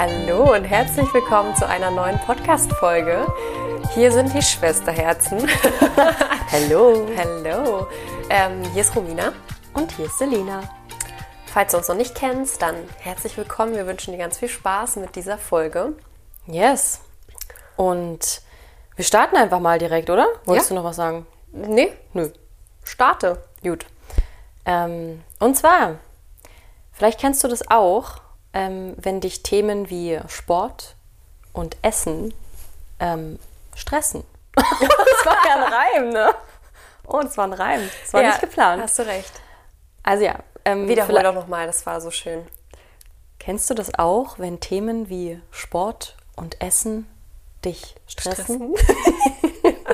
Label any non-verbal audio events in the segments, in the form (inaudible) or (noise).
Hallo und herzlich willkommen zu einer neuen Podcast-Folge. Hier sind die Schwesterherzen. (laughs) Hallo. Hallo. Ähm, hier ist Romina. Und hier ist Selina. Falls du uns noch nicht kennst, dann herzlich willkommen. Wir wünschen dir ganz viel Spaß mit dieser Folge. Yes. Und wir starten einfach mal direkt, oder? Wolltest Ja. du noch was sagen? Nee, Nö. starte. Gut. Ähm, und zwar, vielleicht kennst du das auch, ähm, wenn dich Themen wie Sport und Essen ähm, stressen. (laughs) das war ja ein Reim, ne? Oh, das war ein Reim. Das war Ja, nicht geplant. Hast du recht. Also ja, ähm, Wiederhol doch nochmal, das war so schön. Kennst du das auch, wenn Themen wie Sport und Essen dich stressen?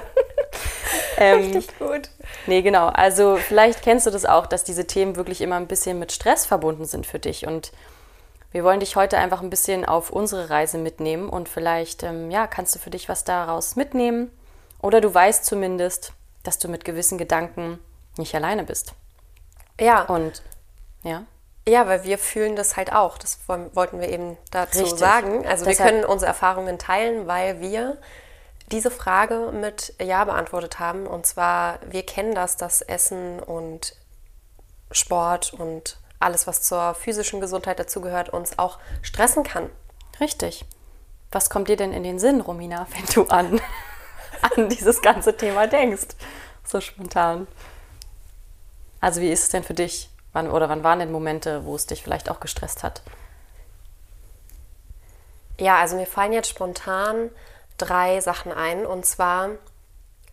(laughs) ähm, gut. nee, genau. Also vielleicht kennst du das auch, dass diese Themen wirklich immer ein bisschen mit Stress verbunden sind für dich. Und wir wollen dich heute einfach ein bisschen auf unsere Reise mitnehmen und vielleicht, ähm, ja, kannst du für dich was daraus mitnehmen. Oder du weißt zumindest, dass du mit gewissen Gedanken nicht alleine bist. Ja, Und ja. ja, weil wir fühlen das halt auch. Das wollten wir eben dazu Richtig. sagen. Also Deshalb- wir können unsere Erfahrungen teilen, weil wir diese Frage mit Ja beantwortet haben. Und zwar, wir kennen das, dass Essen und Sport und alles, was zur physischen Gesundheit dazugehört, uns auch stressen kann. Richtig. Was kommt dir denn in den Sinn, Romina, wenn du an, (laughs) an dieses ganze Thema denkst? So spontan. Also wie ist es denn für dich? Wann, oder wann waren denn Momente, wo es dich vielleicht auch gestresst hat? Ja, also mir fallen jetzt spontan drei Sachen ein. Und zwar,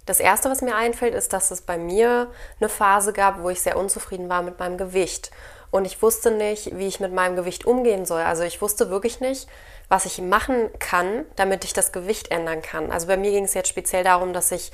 das erste, was mir einfällt, ist, dass es bei mir eine Phase gab, wo ich sehr unzufrieden war mit meinem Gewicht. Und ich wusste nicht, wie ich mit meinem Gewicht umgehen soll. Also ich wusste wirklich nicht, was ich machen kann, damit ich das Gewicht ändern kann. Also bei mir ging es jetzt speziell darum, dass ich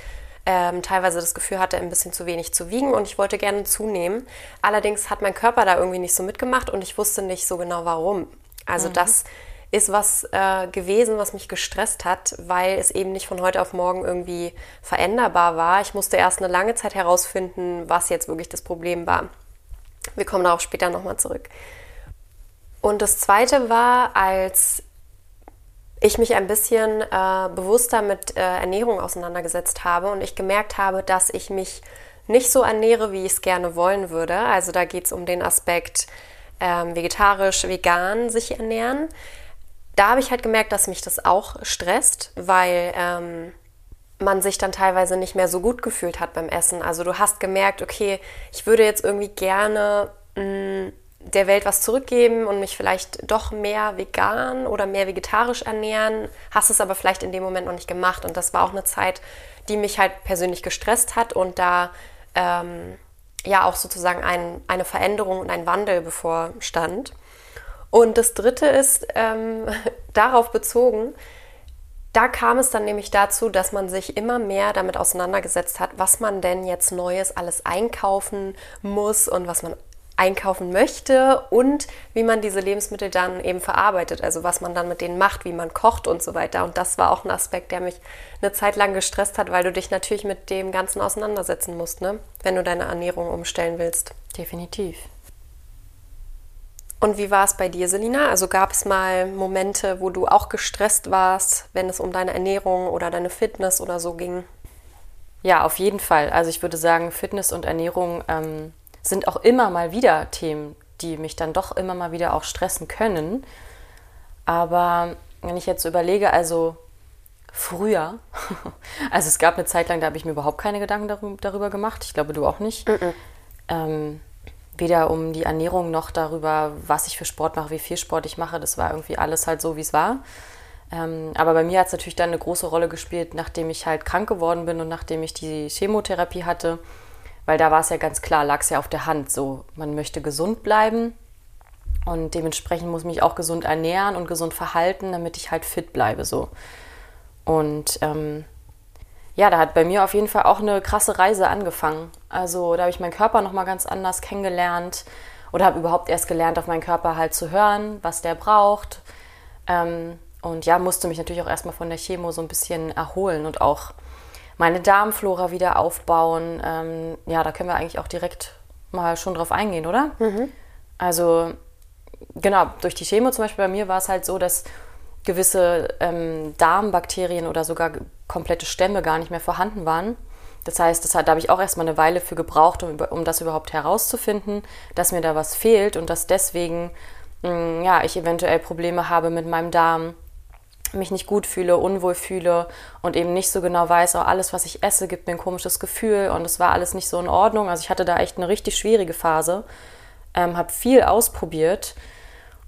ähm, teilweise das Gefühl hatte, ein bisschen zu wenig zu wiegen und ich wollte gerne zunehmen. Allerdings hat mein Körper da irgendwie nicht so mitgemacht und ich wusste nicht so genau warum. Also das ist was äh, gewesen, was mich gestresst hat, weil es eben nicht von heute auf morgen irgendwie veränderbar war. Ich musste erst eine lange Zeit herausfinden, was jetzt wirklich das Problem war. Wir kommen darauf später nochmal zurück. Und das Zweite war, als ich mich ein bisschen äh, bewusster mit äh, Ernährung auseinandergesetzt habe und ich gemerkt habe, dass ich mich nicht so ernähre, wie ich es gerne wollen würde. Also da geht es um den Aspekt ähm, vegetarisch, vegan sich ernähren. Da habe ich halt gemerkt, dass mich das auch stresst, weil ähm, man sich dann teilweise nicht mehr so gut gefühlt hat beim Essen. Also du hast gemerkt, okay, ich würde jetzt irgendwie gerne mh, der Welt was zurückgeben und mich vielleicht doch mehr vegan oder mehr vegetarisch ernähren, hast es aber vielleicht in dem Moment noch nicht gemacht. Und das war auch eine Zeit, die mich halt persönlich gestresst hat und da ähm, ja auch sozusagen ein, eine Veränderung und ein Wandel bevorstand. Und das Dritte ist ähm, (laughs) darauf bezogen, da kam es dann nämlich dazu, dass man sich immer mehr damit auseinandergesetzt hat, was man denn jetzt Neues alles einkaufen muss und was man einkaufen möchte und wie man diese Lebensmittel dann eben verarbeitet, also was man dann mit denen macht, wie man kocht und so weiter. Und das war auch ein Aspekt, der mich eine Zeit lang gestresst hat, weil du dich natürlich mit dem Ganzen auseinandersetzen musst, ne? wenn du deine Ernährung umstellen willst. Definitiv. Und wie war es bei dir, Selina? Also gab es mal Momente, wo du auch gestresst warst, wenn es um deine Ernährung oder deine Fitness oder so ging? Ja, auf jeden Fall. Also ich würde sagen, Fitness und Ernährung ähm, sind auch immer mal wieder Themen, die mich dann doch immer mal wieder auch stressen können. Aber wenn ich jetzt so überlege, also früher, (laughs) also es gab eine Zeit lang, da habe ich mir überhaupt keine Gedanken darü- darüber gemacht. Ich glaube, du auch nicht. Ähm, weder um die Ernährung noch darüber, was ich für Sport mache, wie viel Sport ich mache. Das war irgendwie alles halt so, wie es war. Ähm, aber bei mir hat es natürlich dann eine große Rolle gespielt, nachdem ich halt krank geworden bin und nachdem ich die Chemotherapie hatte. Weil da war es ja ganz klar, lag es ja auf der Hand. So, man möchte gesund bleiben und dementsprechend muss ich mich auch gesund ernähren und gesund verhalten, damit ich halt fit bleibe. So. Und ähm, ja, da hat bei mir auf jeden Fall auch eine krasse Reise angefangen. Also da habe ich meinen Körper nochmal ganz anders kennengelernt oder habe überhaupt erst gelernt, auf meinen Körper halt zu hören, was der braucht. Ähm, und ja, musste mich natürlich auch erstmal von der Chemo so ein bisschen erholen und auch meine Darmflora wieder aufbauen. Ähm, ja, da können wir eigentlich auch direkt mal schon drauf eingehen, oder? Also genau, durch die Chemo zum Beispiel bei mir war es halt so, dass gewisse ähm, Darmbakterien oder sogar komplette Stämme gar nicht mehr vorhanden waren. Das heißt, das hat, da habe ich auch erstmal eine Weile für gebraucht, um, um das überhaupt herauszufinden, dass mir da was fehlt und dass deswegen mh, mm, ja, ich eventuell Probleme habe mit meinem Darm, mich nicht gut fühle, unwohl fühle und eben nicht so genau weiß, auch alles, was ich esse, gibt mir ein komisches Gefühl und es war alles nicht so in Ordnung. Also ich hatte da echt eine richtig schwierige Phase, ähm, habe viel ausprobiert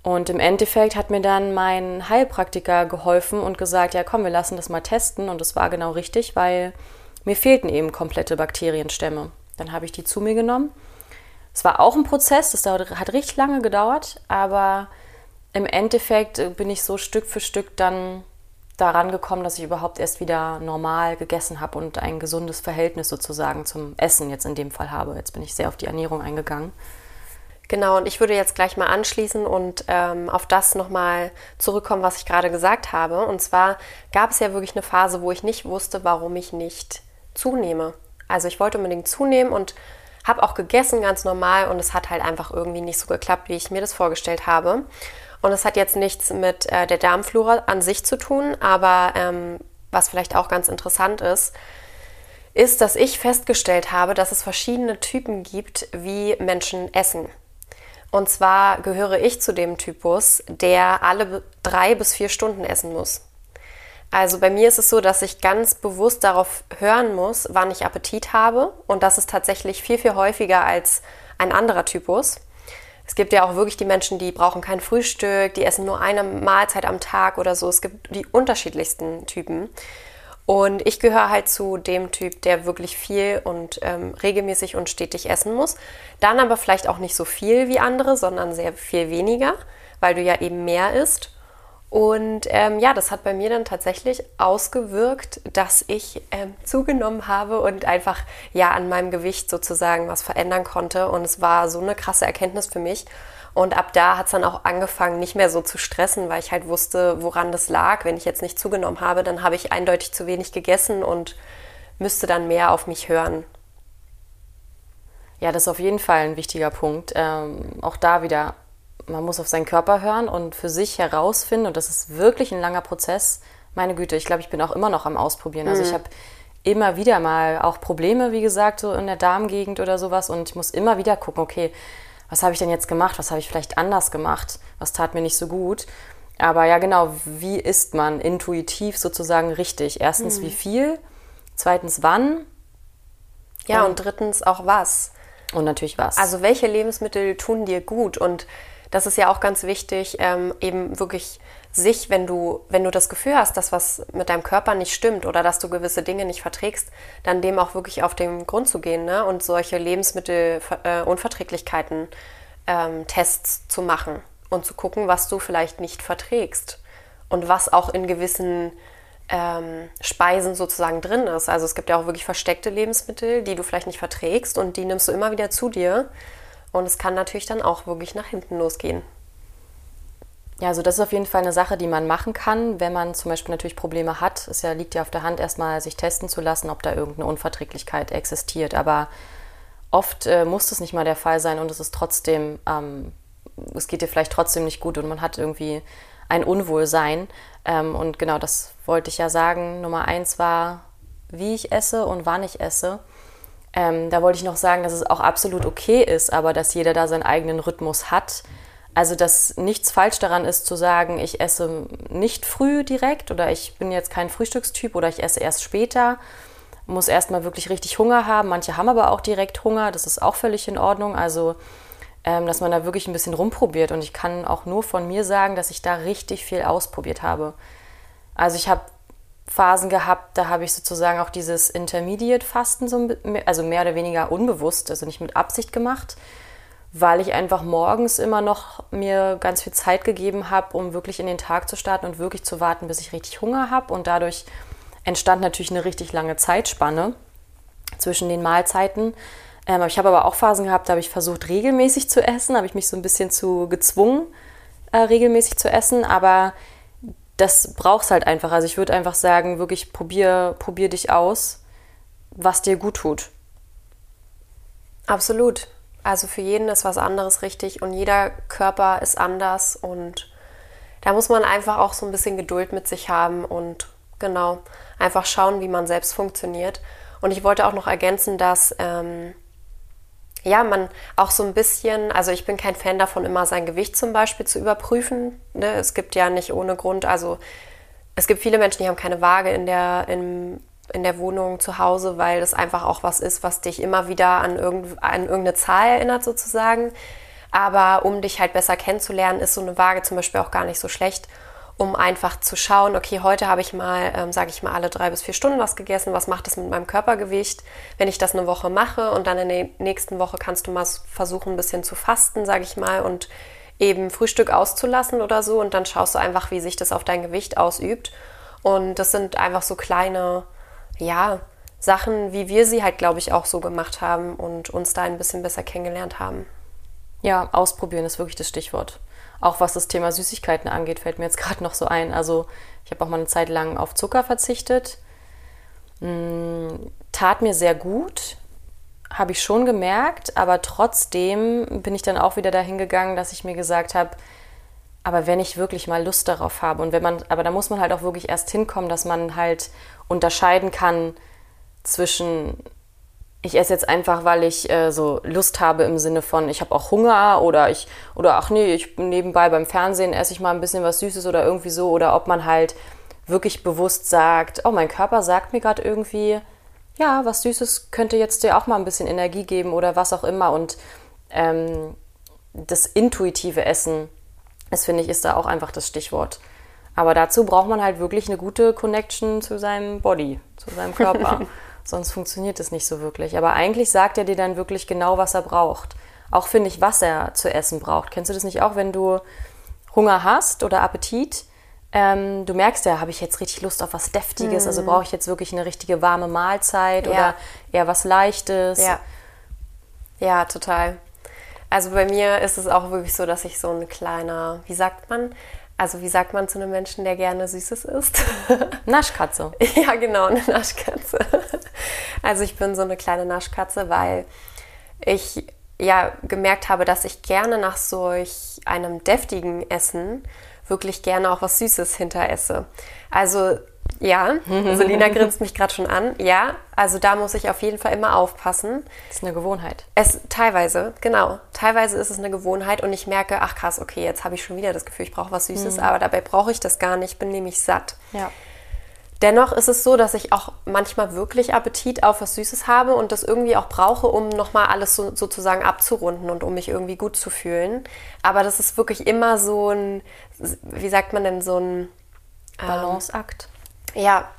und im Endeffekt hat mir dann mein Heilpraktiker geholfen und gesagt, ja komm, wir lassen das mal testen. Und das war genau richtig, weil mir fehlten eben komplette Bakterienstämme. Dann habe ich die zu mir genommen. Es war auch ein Prozess, das hat richtig lange gedauert, aber im Endeffekt bin ich so Stück für Stück dann daran gekommen, dass ich überhaupt erst wieder normal gegessen habe und ein gesundes Verhältnis sozusagen zum Essen jetzt in dem Fall habe. Jetzt bin ich sehr auf die Ernährung eingegangen. Genau, und ich würde jetzt gleich mal anschließen und ähm, auf das nochmal zurückkommen, was ich gerade gesagt habe. Und zwar gab es ja wirklich eine Phase, wo ich nicht wusste, warum ich nicht zunehme. Also ich wollte unbedingt zunehmen und habe auch gegessen ganz normal und es hat halt einfach irgendwie nicht so geklappt, wie ich mir das vorgestellt habe. Und es hat jetzt nichts mit äh, der Darmflora an sich zu tun, aber ähm, was vielleicht auch ganz interessant ist, ist, dass ich festgestellt habe, dass es verschiedene Typen gibt, wie Menschen essen. Und zwar gehöre ich zu dem Typus, der alle drei bis vier Stunden essen muss. Also bei mir ist es so, dass ich ganz bewusst darauf hören muss, wann ich Appetit habe. Und das ist tatsächlich viel, viel häufiger als ein anderer Typus. Es gibt ja auch wirklich die Menschen, die brauchen kein Frühstück, die essen nur eine Mahlzeit am Tag oder so. Es gibt die unterschiedlichsten Typen. Und ich gehöre halt zu dem Typ, der wirklich viel und ähm, regelmäßig und stetig essen muss. Dann aber vielleicht auch nicht so viel wie andere, sondern sehr viel weniger, weil du ja eben mehr isst. Und ähm, ja, das hat bei mir dann tatsächlich ausgewirkt, dass ich ähm, zugenommen habe und einfach ja an meinem Gewicht sozusagen was verändern konnte. Und es war so eine krasse Erkenntnis für mich. Und ab da hat es dann auch angefangen, nicht mehr so zu stressen, weil ich halt wusste, woran das lag. Wenn ich jetzt nicht zugenommen habe, dann habe ich eindeutig zu wenig gegessen und müsste dann mehr auf mich hören. Ja, das ist auf jeden Fall ein wichtiger Punkt. Ähm, auch da wieder, man muss auf seinen Körper hören und für sich herausfinden, und das ist wirklich ein langer Prozess. Meine Güte, ich glaube, ich bin auch immer noch am Ausprobieren. Also ich mhm. habe immer wieder mal auch Probleme, wie gesagt, so in der Darmgegend oder sowas. Und ich muss immer wieder gucken, okay, was habe ich denn jetzt gemacht? Was habe ich vielleicht anders gemacht? Was tat mir nicht so gut? Aber ja, genau, wie isst man intuitiv sozusagen richtig? Erstens, mhm. wie viel? Zweitens, wann? Ja, und, und drittens auch was. Und natürlich was. Also, welche Lebensmittel tun dir gut? Und das ist ja auch ganz wichtig, ähm, eben wirklich sich, wenn du, wenn du das Gefühl hast, dass was mit deinem Körper nicht stimmt oder dass du gewisse Dinge nicht verträgst, dann dem auch wirklich auf den Grund zu gehen ne? und solche Lebensmittelunverträglichkeiten äh, ähm, Tests zu machen und zu gucken, was du vielleicht nicht verträgst und was auch in gewissen ähm, Speisen sozusagen drin ist. Also es gibt ja auch wirklich versteckte Lebensmittel, die du vielleicht nicht verträgst und die nimmst du immer wieder zu dir. Und es kann natürlich dann auch wirklich nach hinten losgehen. Ja, also das ist auf jeden Fall eine Sache, die man machen kann, wenn man zum Beispiel natürlich Probleme hat. Es ja, liegt ja auf der Hand, erstmal sich testen zu lassen, ob da irgendeine Unverträglichkeit existiert. Aber oft äh, muss das nicht mal der Fall sein und es ist trotzdem, ähm, es geht dir vielleicht trotzdem nicht gut und man hat irgendwie ein Unwohlsein. Ähm, und genau das wollte ich ja sagen. Nummer eins war, wie ich esse und wann ich esse. Ähm, da wollte ich noch sagen, dass es auch absolut okay ist, aber dass jeder da seinen eigenen Rhythmus hat also, dass nichts falsch daran ist zu sagen, ich esse nicht früh direkt oder ich bin jetzt kein Frühstückstyp oder ich esse erst später. Muss erstmal wirklich richtig Hunger haben. Manche haben aber auch direkt Hunger, das ist auch völlig in Ordnung. Also, ähm, dass man da wirklich ein bisschen rumprobiert. Und ich kann auch nur von mir sagen, dass ich da richtig viel ausprobiert habe. Also, ich habe Phasen gehabt, da habe ich sozusagen auch dieses Intermediate-Fasten, so, also mehr oder weniger unbewusst, also nicht mit Absicht gemacht weil ich einfach morgens immer noch mir ganz viel Zeit gegeben habe, um wirklich in den Tag zu starten und wirklich zu warten, bis ich richtig Hunger habe. Und dadurch entstand natürlich eine richtig lange Zeitspanne zwischen den Mahlzeiten. Ähm, ich habe aber auch Phasen gehabt, da habe ich versucht, regelmäßig zu essen, habe ich mich so ein bisschen zu gezwungen, äh, regelmäßig zu essen. Aber das brauchst halt einfach. Also ich würde einfach sagen, wirklich probier, probier dich aus, was dir gut tut. Absolut. Also für jeden ist was anderes richtig und jeder Körper ist anders und da muss man einfach auch so ein bisschen Geduld mit sich haben und genau, einfach schauen, wie man selbst funktioniert. Und ich wollte auch noch ergänzen, dass ähm, ja, man auch so ein bisschen, also ich bin kein Fan davon, immer sein Gewicht zum Beispiel zu überprüfen. Ne? Es gibt ja nicht ohne Grund, also es gibt viele Menschen, die haben keine Waage in der, in, in der Wohnung zu Hause, weil das einfach auch was ist, was dich immer wieder an, irgend, an irgendeine Zahl erinnert sozusagen. Aber um dich halt besser kennenzulernen, ist so eine Waage zum Beispiel auch gar nicht so schlecht um einfach zu schauen, okay, heute habe ich mal, ähm, sage ich mal, alle drei bis vier Stunden was gegessen, was macht das mit meinem Körpergewicht, wenn ich das eine Woche mache und dann in der nächsten Woche kannst du mal versuchen, ein bisschen zu fasten, sage ich mal, und eben Frühstück auszulassen oder so und dann schaust du einfach, wie sich das auf dein Gewicht ausübt. Und das sind einfach so kleine, ja, Sachen, wie wir sie halt, glaube ich, auch so gemacht haben und uns da ein bisschen besser kennengelernt haben. Ja, ausprobieren ist wirklich das Stichwort. Auch was das Thema Süßigkeiten angeht, fällt mir jetzt gerade noch so ein. Also ich habe auch mal eine Zeit lang auf Zucker verzichtet. Hm, tat mir sehr gut, habe ich schon gemerkt, aber trotzdem bin ich dann auch wieder dahin gegangen, dass ich mir gesagt habe, aber wenn ich wirklich mal Lust darauf habe und wenn man, aber da muss man halt auch wirklich erst hinkommen, dass man halt unterscheiden kann zwischen ich esse jetzt einfach, weil ich äh, so Lust habe im Sinne von, ich habe auch Hunger oder ich, oder ach nee, ich nebenbei beim Fernsehen esse ich mal ein bisschen was Süßes oder irgendwie so, oder ob man halt wirklich bewusst sagt, oh, mein Körper sagt mir gerade irgendwie, ja, was Süßes könnte jetzt dir auch mal ein bisschen Energie geben oder was auch immer. Und ähm, das intuitive Essen, das finde ich, ist da auch einfach das Stichwort. Aber dazu braucht man halt wirklich eine gute Connection zu seinem Body, zu seinem Körper. (laughs) Sonst funktioniert es nicht so wirklich. Aber eigentlich sagt er dir dann wirklich genau, was er braucht. Auch finde ich, was er zu essen braucht. Kennst du das nicht auch, wenn du Hunger hast oder Appetit? Ähm, du merkst ja, habe ich jetzt richtig Lust auf was Deftiges? Also mhm. Also brauche ich jetzt wirklich eine richtige warme Mahlzeit ja. oder eher was Leichtes? Ja. ja, total. Also bei mir ist es auch wirklich so, dass ich so ein kleiner, wie sagt man, also wie sagt man zu einem Menschen, der gerne Süßes isst? (laughs) Naschkatze. ja, genau, eine Naschkatze. Also ich bin so eine kleine Naschkatze, weil ich ja gemerkt habe, dass ich gerne nach solch einem deftigen Essen wirklich gerne auch was Süßes hinteresse. Also ja, Selina (laughs) grinst mich gerade schon an. Ja, also da muss ich auf jeden Fall immer aufpassen. Das ist eine Gewohnheit. Es teilweise, genau. Teilweise ist es eine Gewohnheit und ich merke, ach krass, okay, jetzt habe ich schon wieder das Gefühl, ich brauche was Süßes, mhm. aber dabei brauche ich das gar nicht, bin nämlich satt. Ja. Dennoch ist es so, dass ich auch manchmal wirklich Appetit auf was Süßes habe und das irgendwie auch brauche, um nochmal alles so, sozusagen abzurunden und um mich irgendwie gut zu fühlen. Aber das ist wirklich immer so ein, wie sagt man denn, so ein ähm, Balanceakt. Ja,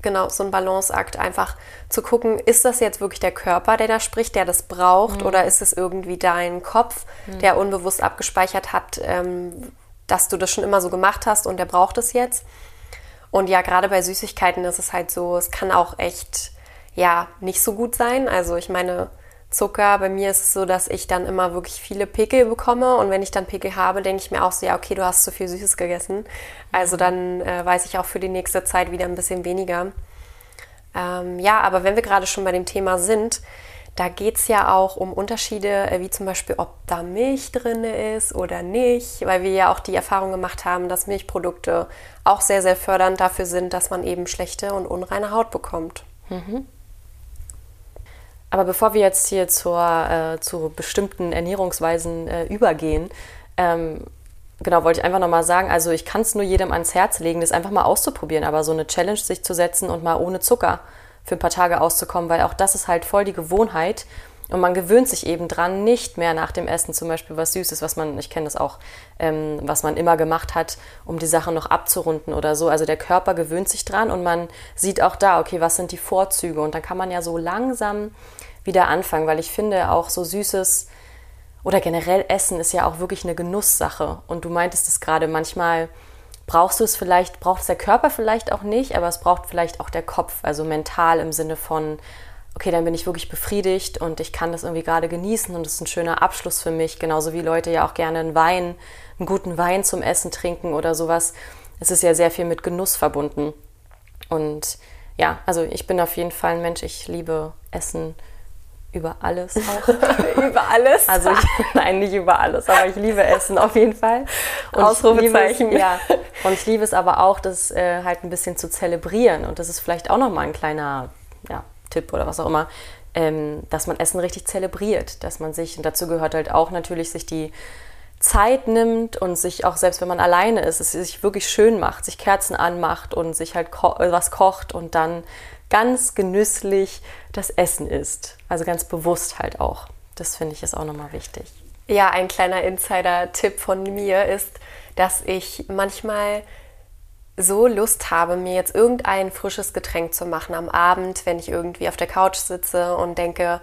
genau, so ein Balanceakt. Einfach zu gucken, ist das jetzt wirklich der Körper, der da spricht, der das braucht, mhm. oder ist es irgendwie dein Kopf, mhm. der unbewusst abgespeichert hat, ähm, dass du das schon immer so gemacht hast und der braucht es jetzt? Und ja, gerade bei Süßigkeiten ist es halt so, es kann auch echt, ja, nicht so gut sein. Also ich meine, Zucker, bei mir ist es so, dass ich dann immer wirklich viele Pickel bekomme und wenn ich dann Pickel habe, denke ich mir auch so, ja, okay, du hast zu viel Süßes gegessen. Also dann äh, weiß ich auch für die nächste Zeit wieder ein bisschen weniger. Ähm, ja, aber wenn wir gerade schon bei dem Thema sind, da geht es ja auch um Unterschiede, äh, wie zum Beispiel, ob da Milch drin ist oder nicht, weil wir ja auch die Erfahrung gemacht haben, dass Milchprodukte auch sehr, sehr fördernd dafür sind, dass man eben schlechte und unreine Haut bekommt. Mhm. Aber bevor wir jetzt hier zur, äh, zu bestimmten Ernährungsweisen äh, übergehen, ähm, genau, wollte ich einfach nochmal sagen, also ich kann es nur jedem ans Herz legen, das einfach mal auszuprobieren, aber so eine Challenge sich zu setzen und mal ohne Zucker für ein paar Tage auszukommen, weil auch das ist halt voll die Gewohnheit. Und man gewöhnt sich eben dran, nicht mehr nach dem Essen zum Beispiel was Süßes, was man, ich kenne das auch, ähm, was man immer gemacht hat, um die Sachen noch abzurunden oder so. Also der Körper gewöhnt sich dran und man sieht auch da, okay, was sind die Vorzüge? Und dann kann man ja so langsam wieder anfangen, weil ich finde auch so Süßes oder generell Essen ist ja auch wirklich eine Genusssache. Und du meintest es gerade, manchmal brauchst du es vielleicht, braucht es der Körper vielleicht auch nicht, aber es braucht vielleicht auch der Kopf, also mental im Sinne von, okay, dann bin ich wirklich befriedigt und ich kann das irgendwie gerade genießen und es ist ein schöner Abschluss für mich, genauso wie Leute ja auch gerne einen Wein, einen guten Wein zum Essen trinken oder sowas. Es ist ja sehr viel mit Genuss verbunden. Und ja, also ich bin auf jeden Fall ein Mensch, ich liebe Essen über alles (laughs) auch. über alles? Also ich, (laughs) nein, nicht über alles, aber ich liebe Essen auf jeden Fall. Und Ausrufezeichen. Es, ja, (laughs) und ich liebe es aber auch, das äh, halt ein bisschen zu zelebrieren. Und das ist vielleicht auch nochmal ein kleiner ja, Tipp oder was auch immer, ähm, dass man Essen richtig zelebriert. Dass man sich, und dazu gehört halt auch natürlich, sich die Zeit nimmt und sich auch, selbst wenn man alleine ist, es sich wirklich schön macht, sich Kerzen anmacht und sich halt ko was kocht und dann ganz genüsslich das Essen isst. Also ganz bewusst halt auch. Das finde ich ist auch nochmal wichtig. Ja, ein kleiner Insider-Tipp von mir ist, dass ich manchmal so Lust habe, mir jetzt irgendein frisches Getränk zu machen am Abend, wenn ich irgendwie auf der Couch sitze und denke,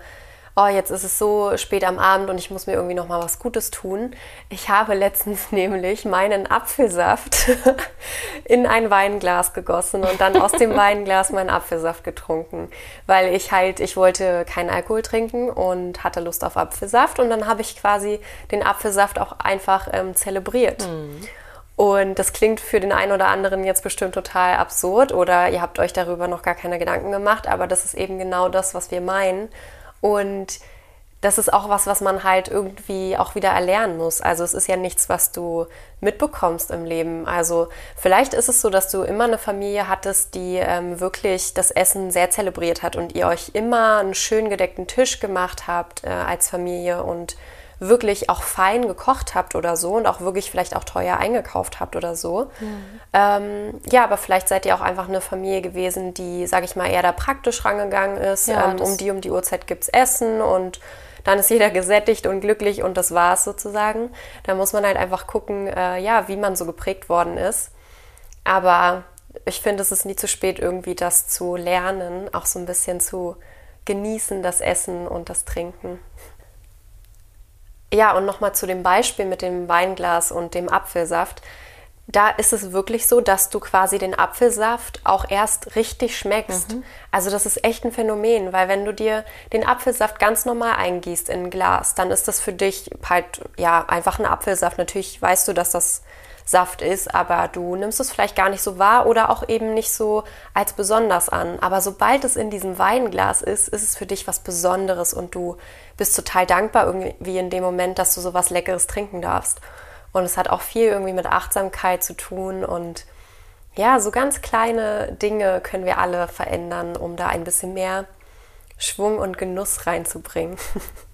oh, jetzt ist es so spät am Abend und ich muss mir irgendwie noch mal was Gutes tun. Ich habe letztens (laughs) nämlich meinen Apfelsaft (laughs) in ein Weinglas gegossen und dann aus dem (laughs) Weinglas meinen Apfelsaft getrunken, weil ich halt, ich wollte keinen Alkohol trinken und hatte Lust auf Apfelsaft und dann habe ich quasi den Apfelsaft auch einfach ähm, zelebriert. Mhm. Und das klingt für den einen oder anderen jetzt bestimmt total absurd oder ihr habt euch darüber noch gar keine Gedanken gemacht, aber das ist eben genau das, was wir meinen. Und das ist auch was, was man halt irgendwie auch wieder erlernen muss. Also es ist ja nichts, was du mitbekommst im Leben. Also vielleicht ist es so, dass du immer eine Familie hattest, die ähm, wirklich das Essen sehr zelebriert hat und ihr euch immer einen schön gedeckten Tisch gemacht habt äh, als Familie und wirklich auch fein gekocht habt oder so und auch wirklich vielleicht auch teuer eingekauft habt oder so. Mhm. Ähm, ja, aber vielleicht seid ihr auch einfach eine Familie gewesen, die, sage ich mal, eher da praktisch rangegangen ist. Ja, ähm, um die um die Uhrzeit gibt es Essen und dann ist jeder gesättigt und glücklich und das war's sozusagen. Da muss man halt einfach gucken, äh, ja, wie man so geprägt worden ist. Aber ich finde, es ist nie zu spät, irgendwie das zu lernen, auch so ein bisschen zu genießen, das Essen und das Trinken. Ja, und nochmal zu dem Beispiel mit dem Weinglas und dem Apfelsaft. Da ist es wirklich so, dass du quasi den Apfelsaft auch erst richtig schmeckst. Mhm. Also das ist echt ein Phänomen, weil wenn du dir den Apfelsaft ganz normal eingießt in ein Glas, dann ist das für dich halt ja einfach ein Apfelsaft. Natürlich weißt du, dass das Saft ist, aber du nimmst es vielleicht gar nicht so wahr oder auch eben nicht so als besonders an. Aber sobald es in diesem Weinglas ist, ist es für dich was Besonderes und du bist total dankbar irgendwie in dem Moment, dass du so was Leckeres trinken darfst. Und es hat auch viel irgendwie mit Achtsamkeit zu tun und ja, so ganz kleine Dinge können wir alle verändern, um da ein bisschen mehr Schwung und Genuss reinzubringen. (laughs)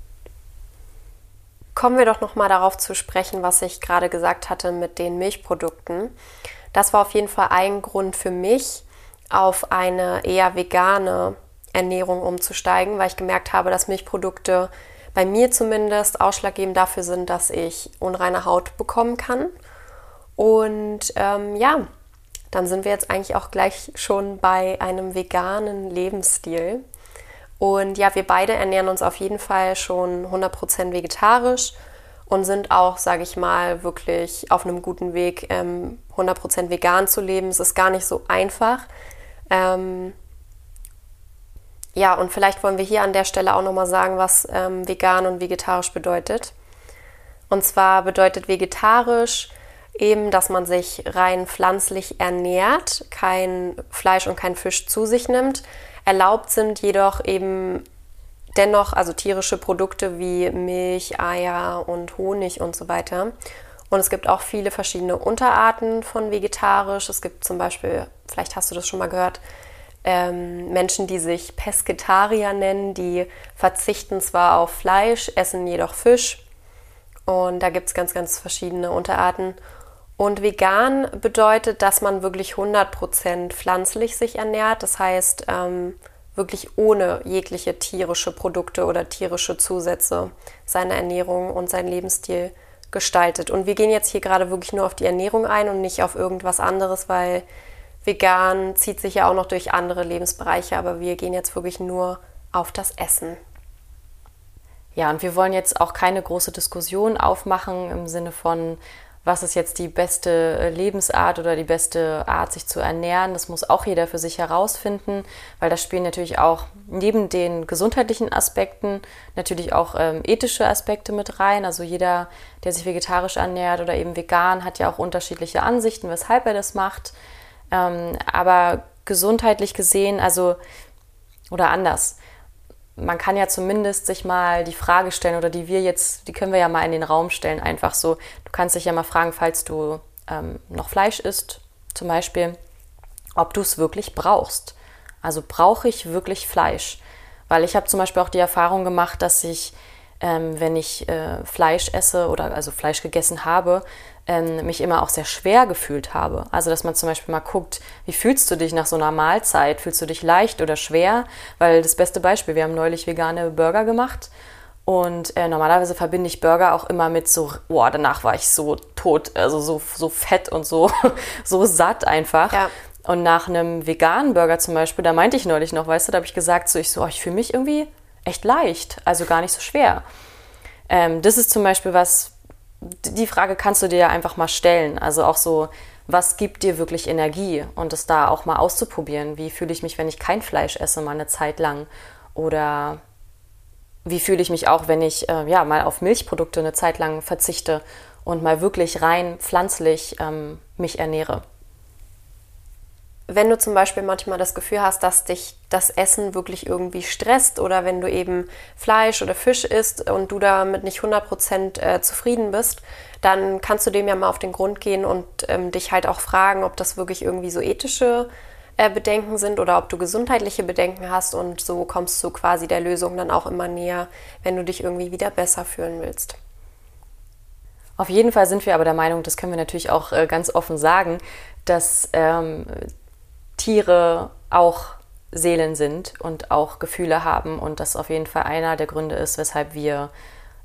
Kommen wir doch noch mal darauf zu sprechen, was ich gerade gesagt hatte mit den Milchprodukten. Das war auf jeden Fall ein Grund für mich, auf eine eher vegane Ernährung umzusteigen, weil ich gemerkt habe, dass Milchprodukte bei mir zumindest ausschlaggebend dafür sind, dass ich unreine Haut bekommen kann. Und ähm, ja, dann sind wir jetzt eigentlich auch gleich schon bei einem veganen Lebensstil. Und ja, wir beide ernähren uns auf jeden Fall schon 100% vegetarisch und sind auch, sage ich mal, wirklich auf einem guten Weg, ähm, 100% vegan zu leben. Es ist gar nicht so einfach. Ähm, ja, und vielleicht wollen wir hier an der Stelle auch nochmal sagen, was ähm, vegan und vegetarisch bedeutet. Und zwar bedeutet vegetarisch eben, dass man sich rein pflanzlich ernährt, kein Fleisch und kein Fisch zu sich nimmt, Erlaubt sind jedoch eben dennoch also tierische Produkte wie Milch, Eier und Honig und so weiter. Und es gibt auch viele verschiedene Unterarten von vegetarisch. Es gibt zum Beispiel, vielleicht hast du das schon mal gehört, ähm, Menschen, die sich Pesketarier nennen, die verzichten zwar auf Fleisch, essen jedoch Fisch. Und da gibt es ganz, ganz verschiedene Unterarten. Und vegan bedeutet, dass man wirklich 100% pflanzlich sich ernährt. Das heißt, ähm, wirklich ohne jegliche tierische Produkte oder tierische Zusätze seine Ernährung und seinen Lebensstil gestaltet. Und wir gehen jetzt hier gerade wirklich nur auf die Ernährung ein und nicht auf irgendwas anderes, weil vegan zieht sich ja auch noch durch andere Lebensbereiche, aber wir gehen jetzt wirklich nur auf das Essen. Ja, und wir wollen jetzt auch keine große Diskussion aufmachen im Sinne von, was ist jetzt die beste äh, Lebensart oder die beste Art, sich zu ernähren. Das muss auch jeder für sich herausfinden, weil da spielen natürlich auch neben den gesundheitlichen Aspekten natürlich auch ähm, ethische Aspekte mit rein. Also jeder, der sich vegetarisch ernährt oder eben vegan, hat ja auch unterschiedliche Ansichten, weshalb er das macht. Ähm, aber gesundheitlich gesehen, also oder anders man kann ja zumindest sich mal die Frage stellen oder die wir jetzt, die können wir ja mal in den Raum stellen, einfach so. Du kannst dich ja mal fragen, falls du ähm, noch Fleisch isst, zum Beispiel, ob du es wirklich brauchst. Also brauche ich wirklich Fleisch? Weil ich habe zum Beispiel auch die Erfahrung gemacht, dass ich, ähm, wenn ich äh, Fleisch esse oder also Fleisch gegessen habe, ähm, mich immer auch sehr schwer gefühlt habe. Also dass man zum Beispiel mal guckt, wie fühlst du dich nach so einer Mahlzeit? Fühlst du dich leicht oder schwer? Weil das beste Beispiel, wir haben neulich vegane Burger gemacht und äh, normalerweise verbinde ich Burger auch immer mit so, boah, danach war ich so tot, also so, so fett und so, (laughs) so satt einfach. Ja. Und nach einem veganen Burger zum Beispiel, da meinte ich neulich noch, weißt du, da habe ich gesagt, so ich so, oh, ich fühle mich irgendwie echt leicht, also gar nicht so schwer. Ähm, das ist zum Beispiel was, die Frage kannst du dir ja einfach mal stellen. Also auch so, was gibt dir wirklich Energie und es da auch mal auszuprobieren. Wie fühle ich mich, wenn ich kein Fleisch esse, mal eine Zeit lang? Oder wie fühle ich mich auch, wenn ich äh, ja mal auf Milchprodukte eine Zeit lang verzichte und mal wirklich rein pflanzlich ähm, mich ernähre? Wenn du zum Beispiel manchmal das Gefühl hast, dass dich das Essen wirklich irgendwie stresst oder wenn du eben Fleisch oder Fisch isst und du damit nicht 100% äh, zufrieden bist, dann kannst du dem ja mal auf den Grund gehen und ähm, dich halt auch fragen, ob das wirklich irgendwie so ethische äh, Bedenken sind oder ob du gesundheitliche Bedenken hast und so kommst du quasi der Lösung dann auch immer näher, wenn du dich irgendwie wieder besser fühlen willst. Auf jeden Fall sind wir aber der Meinung, das können wir natürlich auch äh, ganz offen sagen, dass ähm, Tiere auch Seelen sind und auch Gefühle haben und das auf jeden Fall einer der Gründe ist, weshalb wir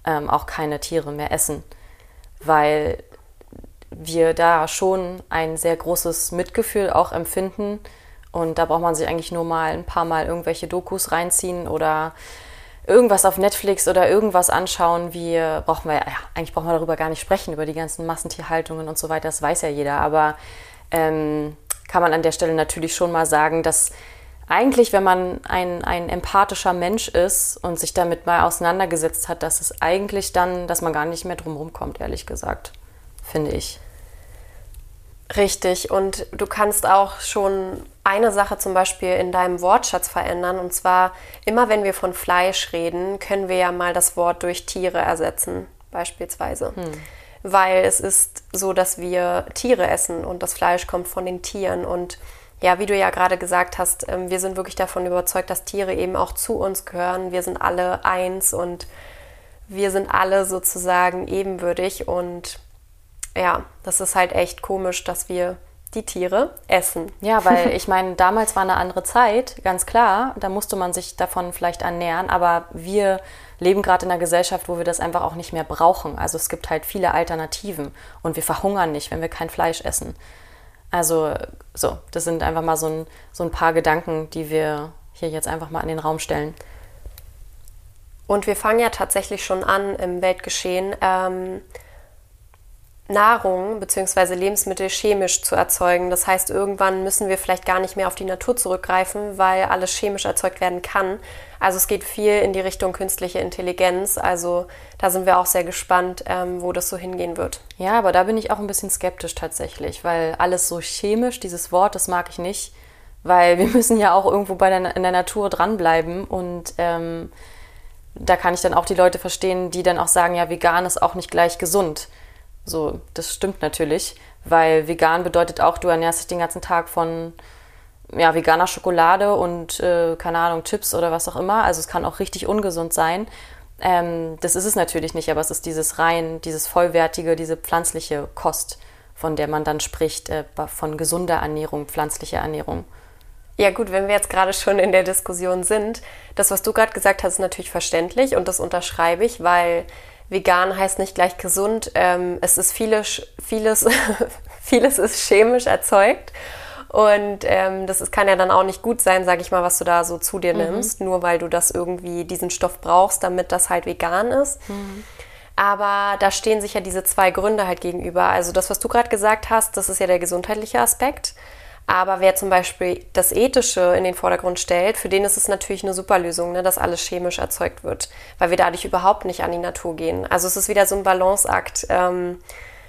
ähm, auch keine Tiere mehr essen, weil wir da schon ein sehr großes Mitgefühl auch empfinden und da braucht man sich eigentlich nur mal ein paar Mal irgendwelche Dokus reinziehen oder irgendwas auf Netflix oder irgendwas anschauen, wie brauchen wir ja, eigentlich brauchen wir darüber gar nicht sprechen, über die ganzen Massentierhaltungen und so weiter, das weiß ja jeder, aber ähm, kann man an der Stelle natürlich schon mal sagen, dass eigentlich, wenn man ein, ein empathischer Mensch ist und sich damit mal auseinandergesetzt hat, dass es eigentlich dann, dass man gar nicht mehr drumherum kommt, ehrlich gesagt, finde ich. Richtig, und du kannst auch schon eine Sache zum Beispiel in deinem Wortschatz verändern. Und zwar, immer wenn wir von Fleisch reden, können wir ja mal das Wort durch Tiere ersetzen, beispielsweise. Hm weil es ist so, dass wir Tiere essen und das Fleisch kommt von den Tieren. Und ja, wie du ja gerade gesagt hast, ähm, wir sind wirklich davon überzeugt, dass Tiere eben auch zu uns gehören. Wir sind alle eins und wir sind alle sozusagen ebenbürtig. Und ja, das ist halt echt komisch, dass wir die Tiere essen. Ja, weil (laughs) ich meine, damals war eine andere Zeit, ganz klar. Da musste man sich davon vielleicht ernähren, aber wir leben gerade in einer Gesellschaft, wo wir das einfach auch nicht mehr brauchen. Also es gibt halt viele Alternativen und wir verhungern nicht, wenn wir kein Fleisch essen. Also so, das sind einfach mal so ein, so ein paar Gedanken, die wir hier jetzt einfach mal in den Raum stellen. Und wir fangen ja tatsächlich schon an im Weltgeschehen. Ähm, Nahrung bzw. Lebensmittel chemisch zu erzeugen. Das heißt, irgendwann müssen wir vielleicht gar nicht mehr auf die Natur zurückgreifen, weil alles chemisch erzeugt werden kann. Also es geht viel in die Richtung künstliche Intelligenz. Also da sind wir auch sehr gespannt, ähm, wo das so hingehen wird. Ja, aber da bin ich auch ein bisschen skeptisch tatsächlich, weil alles so chemisch, dieses Wort, das mag ich nicht, weil wir (laughs) müssen ja auch irgendwo bei der, in der Natur dranbleiben und ähm, da kann ich dann auch die Leute verstehen, die dann auch sagen, ja, vegan ist auch nicht gleich gesund. So, das stimmt natürlich, weil vegan bedeutet auch, du ernährst dich den ganzen Tag von ja, veganer Schokolade und äh, keine Ahnung, Chips oder was auch immer. Also es kann auch richtig ungesund sein. Ähm, das ist es natürlich nicht, aber es ist dieses rein, dieses vollwertige, diese pflanzliche Kost, von der man dann spricht, äh, von gesunder Ernährung, pflanzlicher Ernährung. Ja gut, wenn wir jetzt gerade schon in der Diskussion sind, das, was du gerade gesagt hast, ist natürlich verständlich und das unterschreibe ich, weil vegan heißt nicht gleich gesund. Ähm, es ist vieles, vieles, (laughs) vieles ist chemisch erzeugt. Und ähm, das ist, kann ja dann auch nicht gut sein, sage ich mal, was du da so zu dir mhm. nimmst, nur weil du das irgendwie diesen Stoff brauchst, damit das halt vegan ist. Mhm. Aber da stehen sich ja diese zwei Gründe halt gegenüber. Also das, was du gerade gesagt hast, das ist ja der gesundheitliche Aspekt. Aber wer zum Beispiel das Ethische in den Vordergrund stellt, für den ist es natürlich eine super Lösung, ne, dass alles chemisch erzeugt wird, weil wir dadurch überhaupt nicht an die Natur gehen. Also es ist wieder so ein Balanceakt, ähm,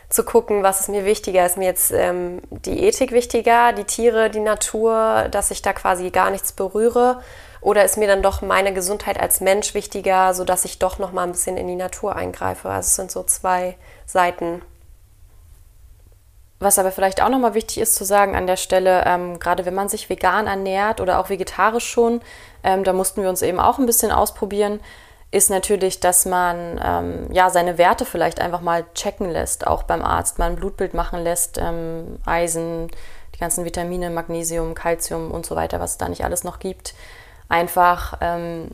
zu gucken, was ist mir wichtiger. Ist mir jetzt ähm, die Ethik wichtiger, die Tiere, die Natur, dass ich da quasi gar nichts berühre? Oder ist mir dann doch meine Gesundheit als Mensch wichtiger, sodass ich doch noch mal ein bisschen in die Natur eingreife? Also es sind so zwei Seiten. Was aber vielleicht auch nochmal wichtig ist zu sagen an der Stelle, ähm, gerade wenn man sich vegan ernährt oder auch vegetarisch schon, ähm, da mussten wir uns eben auch ein bisschen ausprobieren, ist natürlich, dass man ähm, ja seine Werte vielleicht einfach mal checken lässt, auch beim Arzt mal ein Blutbild machen lässt, ähm, Eisen, die ganzen Vitamine, Magnesium, Calcium und so weiter, was es da nicht alles noch gibt. Einfach ähm,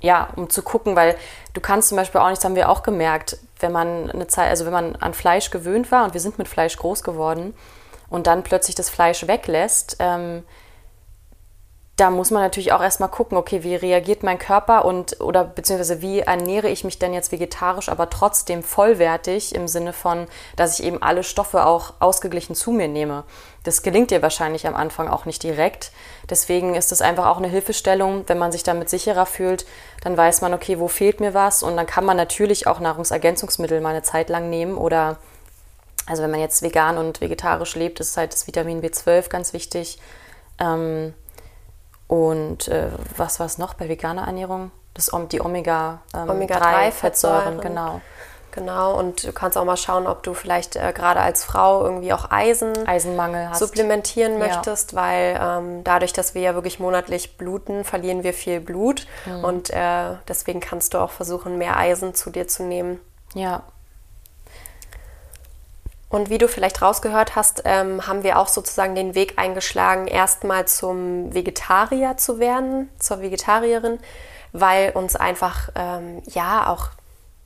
ja, um zu gucken, weil du kannst zum Beispiel auch nichts, haben wir auch gemerkt, wenn man eine Zeit, also wenn man an Fleisch gewöhnt war und wir sind mit Fleisch groß geworden und dann plötzlich das Fleisch weglässt, ähm, da muss man natürlich auch erstmal gucken, okay, wie reagiert mein Körper und oder beziehungsweise wie ernähre ich mich denn jetzt vegetarisch, aber trotzdem vollwertig im Sinne von, dass ich eben alle Stoffe auch ausgeglichen zu mir nehme. Das gelingt dir wahrscheinlich am Anfang auch nicht direkt. Deswegen ist es einfach auch eine Hilfestellung, wenn man sich damit sicherer fühlt, dann weiß man, okay, wo fehlt mir was und dann kann man natürlich auch Nahrungsergänzungsmittel mal eine Zeit lang nehmen oder also wenn man jetzt vegan und vegetarisch lebt, ist halt das Vitamin B12 ganz wichtig. Ähm, und äh, was war es noch bei veganer Ernährung? Das, die Omega-3-Fettsäuren, ähm, Omega genau. Genau, und du kannst auch mal schauen, ob du vielleicht äh, gerade als Frau irgendwie auch Eisen Eisenmangel hast. supplementieren möchtest, ja. weil ähm, dadurch, dass wir ja wirklich monatlich bluten, verlieren wir viel Blut. Mhm. Und äh, deswegen kannst du auch versuchen, mehr Eisen zu dir zu nehmen. Ja, und wie du vielleicht rausgehört hast, ähm, haben wir auch sozusagen den Weg eingeschlagen, erstmal zum Vegetarier zu werden, zur Vegetarierin, weil uns einfach ähm, ja auch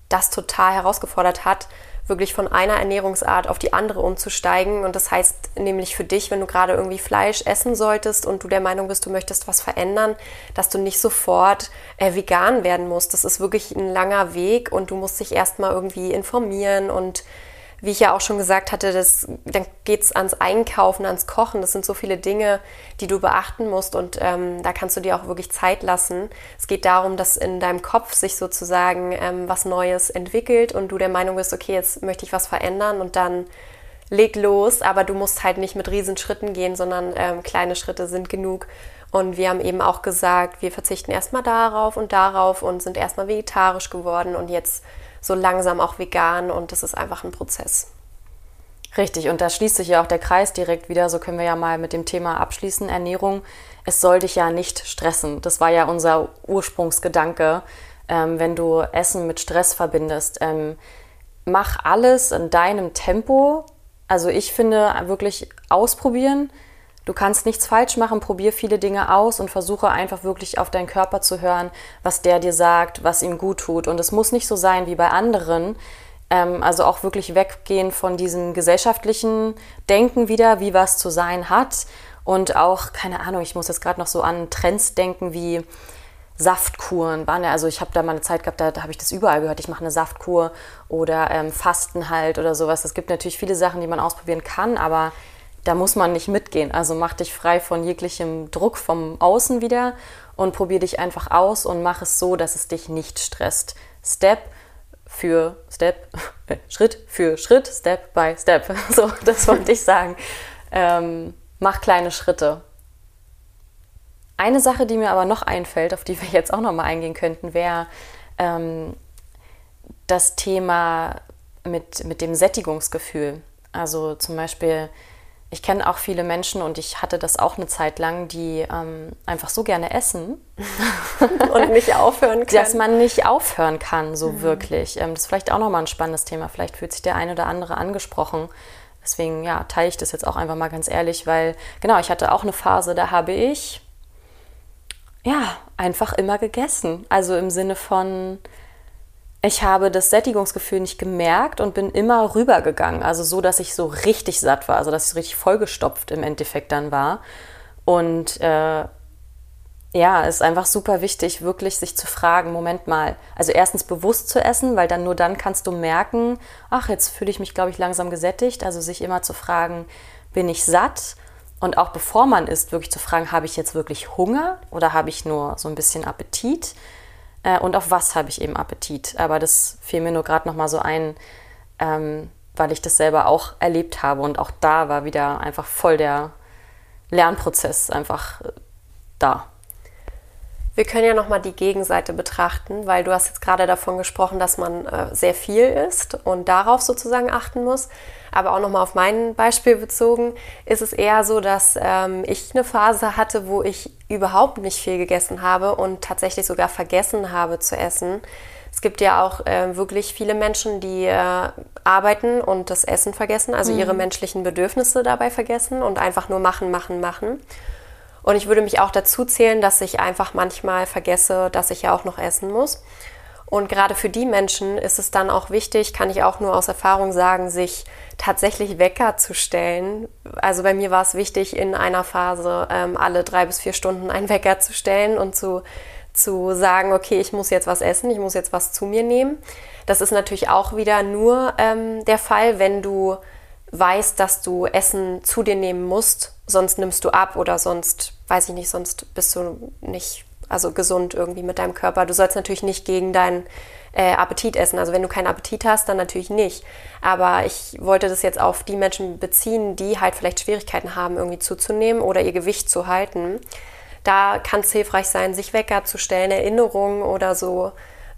das total herausgefordert hat, wirklich von einer Ernährungsart auf die andere umzusteigen. Und das heißt nämlich für dich, wenn du gerade irgendwie Fleisch essen solltest und du der Meinung bist, du möchtest was verändern, dass du nicht sofort äh, vegan werden musst. Das ist wirklich ein langer Weg und du musst dich erstmal irgendwie informieren und wie ich ja auch schon gesagt hatte, das, dann geht es ans Einkaufen, ans Kochen. Das sind so viele Dinge, die du beachten musst und ähm, da kannst du dir auch wirklich Zeit lassen. Es geht darum, dass in deinem Kopf sich sozusagen ähm, was Neues entwickelt und du der Meinung bist, okay, jetzt möchte ich was verändern und dann leg los, aber du musst halt nicht mit riesen Schritten gehen, sondern ähm, kleine Schritte sind genug. Und wir haben eben auch gesagt, wir verzichten erstmal darauf und darauf und sind erstmal vegetarisch geworden und jetzt so langsam auch vegan und das ist einfach ein Prozess. Richtig, und da schließt sich ja auch der Kreis direkt wieder. So können wir ja mal mit dem Thema abschließen. Ernährung, es soll dich ja nicht stressen. Das war ja unser Ursprungsgedanke, ähm, wenn du Essen mit Stress verbindest. Ähm, mach alles in deinem Tempo. Also ich finde wirklich ausprobieren Du kannst nichts falsch machen, probier viele Dinge aus und versuche einfach wirklich auf deinen Körper zu hören, was der dir sagt, was ihm gut tut. Und es muss nicht so sein wie bei anderen. Ähm, also auch wirklich weggehen von diesem gesellschaftlichen Denken wieder, wie was zu sein hat. Und auch, keine Ahnung, ich muss jetzt gerade noch so an Trends denken wie Saftkuren waren also ich habe da mal eine Zeit gehabt, da, da habe ich das überall gehört, ich mache eine Saftkur oder ähm, Fasten halt oder sowas. Es gibt natürlich viele Sachen, die man ausprobieren kann, aber da muss man nicht mitgehen. Also mach dich frei von jeglichem Druck vom Außen wieder und probier dich einfach aus und mach es so, dass es dich nicht stresst. Step für Step, (laughs) Schritt für Schritt, Step by Step. (laughs) So, das wollte ich sagen. Ähm, mach kleine Schritte. Eine Sache, die mir aber noch einfällt, auf die wir jetzt auch noch mal eingehen könnten, wäre ähm, das Thema mit, mit dem Sättigungsgefühl. Also zum Beispiel ich kenne auch viele Menschen und ich hatte das auch eine Zeit lang, die ähm, einfach so gerne essen (laughs) und nicht aufhören (laughs) können. Dass man nicht aufhören kann, so mhm. wirklich. Ähm, das ist vielleicht auch nochmal ein spannendes Thema. Vielleicht fühlt sich der eine oder andere angesprochen. Deswegen ja, teile ich das jetzt auch einfach mal ganz ehrlich, weil genau, ich hatte auch eine Phase, da habe ich ja einfach immer gegessen. Also im Sinne von, ich habe das Sättigungsgefühl nicht gemerkt und bin immer rübergegangen. Also so, dass ich so richtig satt war, also dass ich richtig vollgestopft im Endeffekt dann war. Und äh, ja, es ist einfach super wichtig, wirklich sich zu fragen, Moment mal, also erstens bewusst zu essen, weil dann nur dann kannst du merken, ach, jetzt fühle ich mich, glaube ich, langsam gesättigt. Also sich immer zu fragen, bin ich satt? Und auch bevor man isst, wirklich zu fragen, habe ich jetzt wirklich Hunger oder habe ich nur so ein bisschen Appetit? Äh, und auf was habe ich eben Appetit. Aber das fiel mir nur gerade noch mal so ein, ähm, weil ich das selber auch erlebt habe und auch da war wieder einfach voll der Lernprozess einfach äh, da. Wir können ja nochmal die Gegenseite betrachten, weil du hast jetzt gerade davon gesprochen, dass man äh, sehr viel isst und darauf sozusagen achten muss. Aber auch nochmal auf mein Beispiel bezogen, ist es eher so, dass ähm, ich eine Phase hatte, wo ich überhaupt nicht viel gegessen habe und tatsächlich sogar vergessen habe zu essen. Es gibt ja auch äh, wirklich viele Menschen, die äh, arbeiten und das Essen vergessen, also mhm. ihre menschlichen Bedürfnisse dabei vergessen und einfach nur machen, machen, machen. Und ich würde mich auch dazu zählen, dass ich einfach manchmal vergesse, dass ich ja auch noch essen muss. Und gerade für die Menschen ist es dann auch wichtig, kann ich auch nur aus Erfahrung sagen, sich tatsächlich Wecker zu stellen. Also bei mir war es wichtig, in einer Phase ähm, alle drei bis vier Stunden einen Wecker zu stellen und zu, zu sagen, okay, ich muss jetzt was essen, ich muss jetzt was zu mir nehmen. Das ist natürlich auch wieder nur ähm, der Fall, wenn du weißt, dass du Essen zu dir nehmen musst sonst nimmst du ab oder sonst, weiß ich nicht, sonst bist du nicht also gesund irgendwie mit deinem Körper. Du sollst natürlich nicht gegen deinen äh, Appetit essen. Also wenn du keinen Appetit hast, dann natürlich nicht. Aber ich wollte das jetzt auf die Menschen beziehen, die halt vielleicht Schwierigkeiten haben, irgendwie zuzunehmen oder ihr Gewicht zu halten. Da kann es hilfreich sein, sich Wecker zu stellen, Erinnerungen oder so.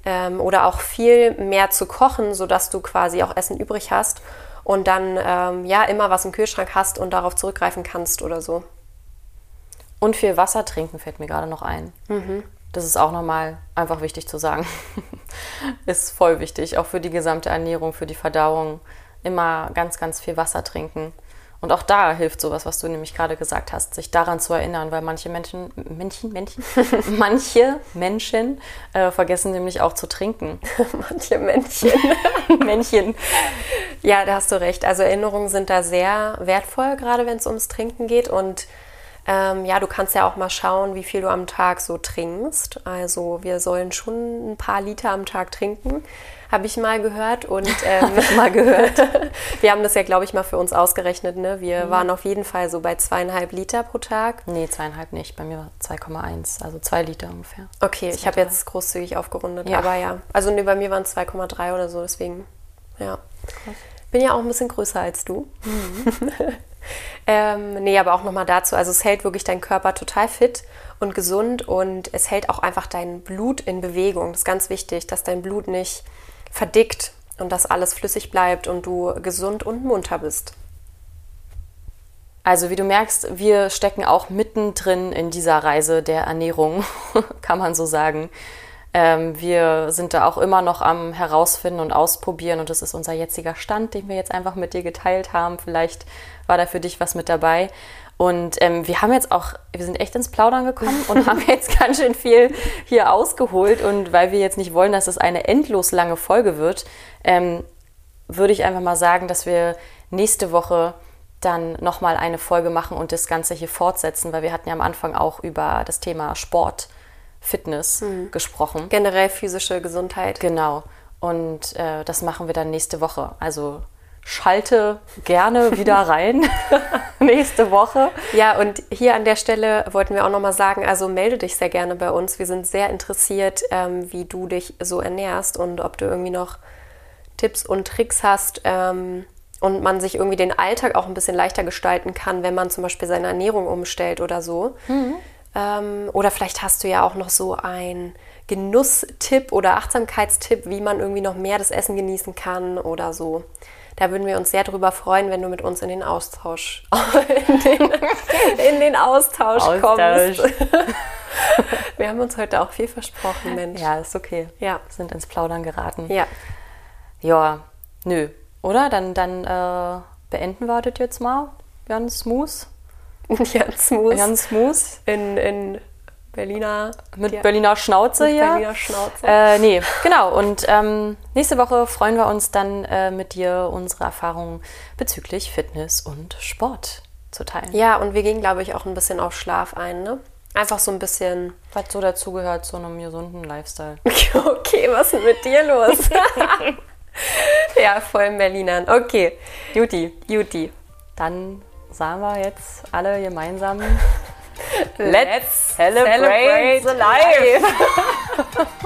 Ähm, oder auch viel mehr zu kochen, sodass du quasi auch Essen übrig hast und dann ähm, ja immer was im Kühlschrank hast und darauf zurückgreifen kannst oder so. Und viel Wasser trinken fällt mir gerade noch ein. Mhm. Das ist auch nochmal einfach wichtig zu sagen. (laughs) ist voll wichtig, auch für die gesamte Ernährung, für die Verdauung. Immer ganz, ganz viel Wasser trinken. Und auch da hilft sowas, was du nämlich gerade gesagt hast, sich daran zu erinnern, weil manche Menschen, Männchen, Männchen, (laughs) manche Menschen äh, vergessen nämlich auch zu trinken. (laughs) manche Männchen. (laughs) Männchen. Ja, da hast du recht. Also Erinnerungen sind da sehr wertvoll, gerade wenn es ums Trinken geht. Und ähm, ja, du kannst ja auch mal schauen, wie viel du am Tag so trinkst. Also wir sollen schon ein paar Liter am Tag trinken habe ich mal gehört. Und (laughs) ähm, mal gehört. (laughs) wir haben das ja, glaube ich, mal für uns ausgerechnet. Ne? Wir mhm. waren auf jeden Fall so bei zweieinhalb Liter pro Tag. Nee, zweieinhalb nicht. Bei mir war 2,1, also zwei Liter ungefähr. Okay, ich habe jetzt großzügig aufgerundet. Ja. Aber ja, also nee, bei mir waren es 2,3 oder so, deswegen, ja. Krass. Bin ja auch ein bisschen größer als du. Mhm. (laughs) ähm, nee, aber auch nochmal dazu, also es hält wirklich deinen Körper total fit und gesund und es hält auch einfach dein Blut in Bewegung. Das ist ganz wichtig, dass dein Blut nicht verdickt und dass alles flüssig bleibt und du gesund und munter bist. Also wie du merkst, wir stecken auch mittendrin in dieser Reise der Ernährung, (laughs) kann man so sagen. Ähm, wir sind da auch immer noch am Herausfinden und Ausprobieren und das ist unser jetziger Stand, den wir jetzt einfach mit dir geteilt haben. Vielleicht war da für dich was mit dabei. Und ähm, wir haben jetzt auch, wir sind echt ins Plaudern gekommen und haben (laughs) jetzt ganz schön viel hier ausgeholt. Und weil wir jetzt nicht wollen, dass es eine endlos lange Folge wird, ähm, würde ich einfach mal sagen, dass wir nächste Woche dann nochmal eine Folge machen und das Ganze hier fortsetzen, weil wir hatten ja am Anfang auch über das Thema Sport, Fitness mhm. gesprochen. Generell physische Gesundheit. Genau. Und äh, das machen wir dann nächste Woche. Also schalte gerne wieder (laughs) rein (laughs) nächste Woche. Ja, und hier an der Stelle wollten wir auch nochmal sagen, also melde dich sehr gerne bei uns. Wir sind sehr interessiert, ähm, wie du dich so ernährst und ob du irgendwie noch Tipps und Tricks hast ähm, und man sich irgendwie den Alltag auch ein bisschen leichter gestalten kann, wenn man zum Beispiel seine Ernährung umstellt oder so. Mhm. Ähm, oder vielleicht hast du ja auch noch so ein Genusstipp oder Achtsamkeitstipp, wie man irgendwie noch mehr das Essen genießen kann oder so. Da würden wir uns sehr darüber freuen, wenn du mit uns in den Austausch, (laughs) in den, in den Austausch, Austausch. kommst. (laughs) wir haben uns heute auch viel versprochen, Mensch. Ja, ist okay. Ja. Sind ins Plaudern geraten. Ja. Ja, nö. Oder? Dann, dann äh, beenden wir das jetzt mal. Ganz smooth. (laughs) Ganz smooth. Ganz smooth. In, in Berliner. Mit ja. Berliner Schnauze mit hier. Berliner Schnauze. Äh, nee, genau. Und ähm, nächste Woche freuen wir uns dann äh, mit dir unsere Erfahrungen bezüglich Fitness und Sport zu teilen. Ja, und wir gehen, glaube ich, auch ein bisschen auf Schlaf ein, ne? Einfach so ein bisschen. Was so dazugehört zu einem gesunden Lifestyle. (laughs) okay, was ist mit dir los? (laughs) ja, voll in Berlinern. Okay. Juti. Juti. Dann sagen wir jetzt alle gemeinsam. Let's celebrate, celebrate the life. (laughs)